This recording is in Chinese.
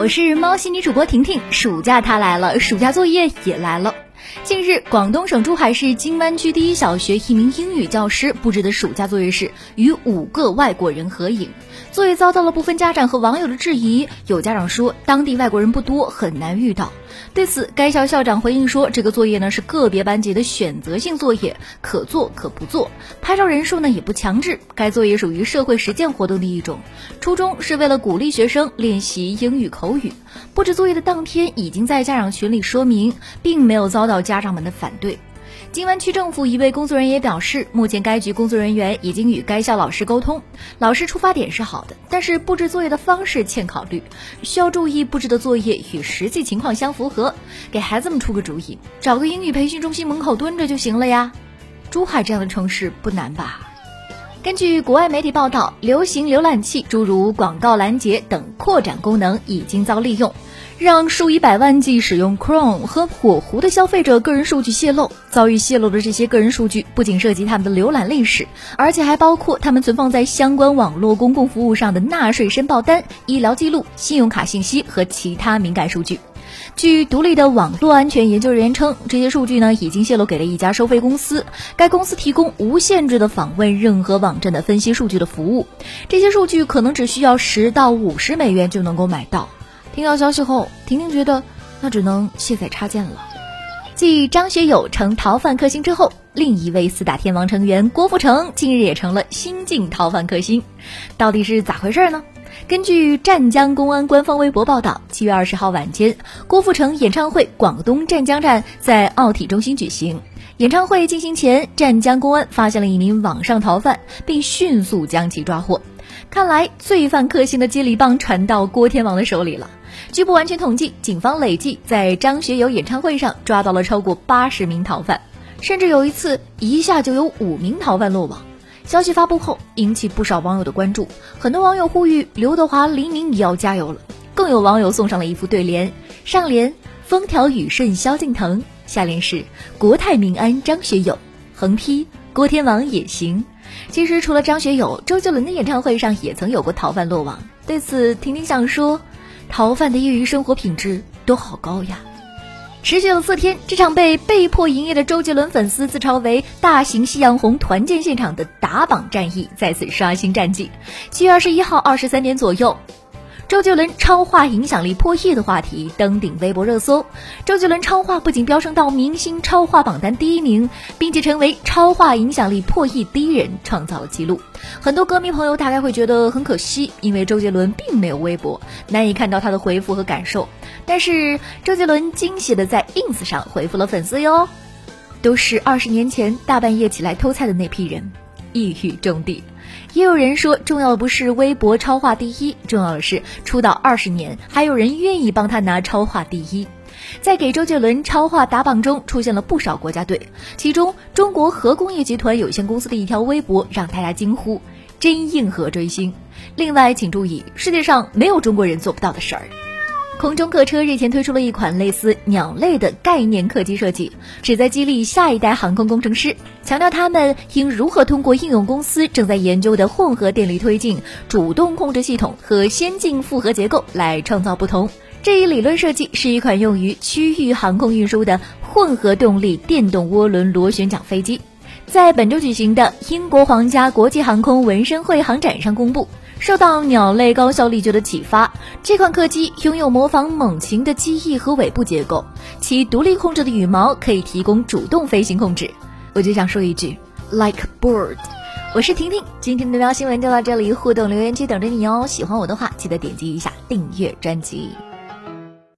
我是猫系女主播婷婷，暑假它来了，暑假作业也来了。近日，广东省珠海市金湾区第一小学一名英语教师布置的暑假作业是与五个外国人合影。作业遭到了部分家长和网友的质疑，有家长说当地外国人不多，很难遇到。对此，该校校长回应说，这个作业呢是个别班级的选择性作业，可做可不做，拍照人数呢也不强制。该作业属于社会实践活动的一种，初衷是为了鼓励学生练习英语口语。布置作业的当天，已经在家长群里说明，并没有遭到家长们的反对。金湾区政府一位工作人员也表示，目前该局工作人员已经与该校老师沟通，老师出发点是好的，但是布置作业的方式欠考虑，需要注意布置的作业与实际情况相符合。给孩子们出个主意，找个英语培训中心门口蹲着就行了呀。珠海这样的城市不难吧？根据国外媒体报道，流行浏览器诸如广告拦截等扩展功能已经遭利用。让数以百万计使用 Chrome 和火狐的消费者个人数据泄露。遭遇泄露的这些个人数据，不仅涉及他们的浏览历史，而且还包括他们存放在相关网络公共服务上的纳税申报单、医疗记录、信用卡信息和其他敏感数据。据独立的网络安全研究人员称，这些数据呢已经泄露给了一家收费公司，该公司提供无限制的访问任何网站的分析数据的服务。这些数据可能只需要十到五十美元就能够买到。听到消息后，婷婷觉得那只能卸载插件了。继张学友成逃犯克星之后，另一位四大天王成员郭富城近日也成了新晋逃犯克星，到底是咋回事呢？根据湛江公安官方微博报道，七月二十号晚间，郭富城演唱会广东湛江站在奥体中心举行。演唱会进行前，湛江公安发现了一名网上逃犯，并迅速将其抓获。看来罪犯克星的接力棒传到郭天王的手里了。据不完全统计，警方累计在张学友演唱会上抓到了超过八十名逃犯，甚至有一次一下就有五名逃犯落网。消息发布后，引起不少网友的关注，很多网友呼吁刘德华、黎明也要加油了。更有网友送上了一副对联：上联“风调雨顺萧敬腾”，下联是“国泰民安张学友”，横批“郭天王也行”。其实，除了张学友，周杰伦的演唱会上也曾有过逃犯落网。对此，婷婷想说。逃犯的业余生活品质都好高呀！持续了四天，这场被被迫营业的周杰伦粉丝自嘲为“大型夕阳红”团建现场的打榜战役再次刷新战绩。七月二十一号二十三点左右。周杰伦超话影响力破亿的话题登顶微博热搜。周杰伦超话不仅飙升到明星超话榜单第一名，并且成为超话影响力破亿第一人，创造了纪录。很多歌迷朋友大概会觉得很可惜，因为周杰伦并没有微博，难以看到他的回复和感受。但是周杰伦惊喜的在 ins 上回复了粉丝哟，都是二十年前大半夜起来偷菜的那批人。一语中的，也有人说，重要的不是微博超话第一，重要的是出道二十年，还有人愿意帮他拿超话第一。在给周杰伦超话打榜中，出现了不少国家队，其中中国核工业集团有限公司的一条微博让大家惊呼：“真硬核追星。”另外，请注意，世界上没有中国人做不到的事儿。空中客车日前推出了一款类似鸟类的概念客机设计，旨在激励下一代航空工程师，强调他们应如何通过应用公司正在研究的混合电力推进、主动控制系统和先进复合结构来创造不同。这一理论设计是一款用于区域航空运输的混合动力电动涡轮螺旋桨飞机，在本周举行的英国皇家国际航空纹身会航展上公布。受到鸟类高效力学的启发，这款客机拥有模仿猛禽的机翼和尾部结构，其独立控制的羽毛可以提供主动飞行控制。我就想说一句，like bird。我是婷婷，今天的喵新闻就到这里，互动留言区等着你哦。喜欢我的话，记得点击一下订阅专辑。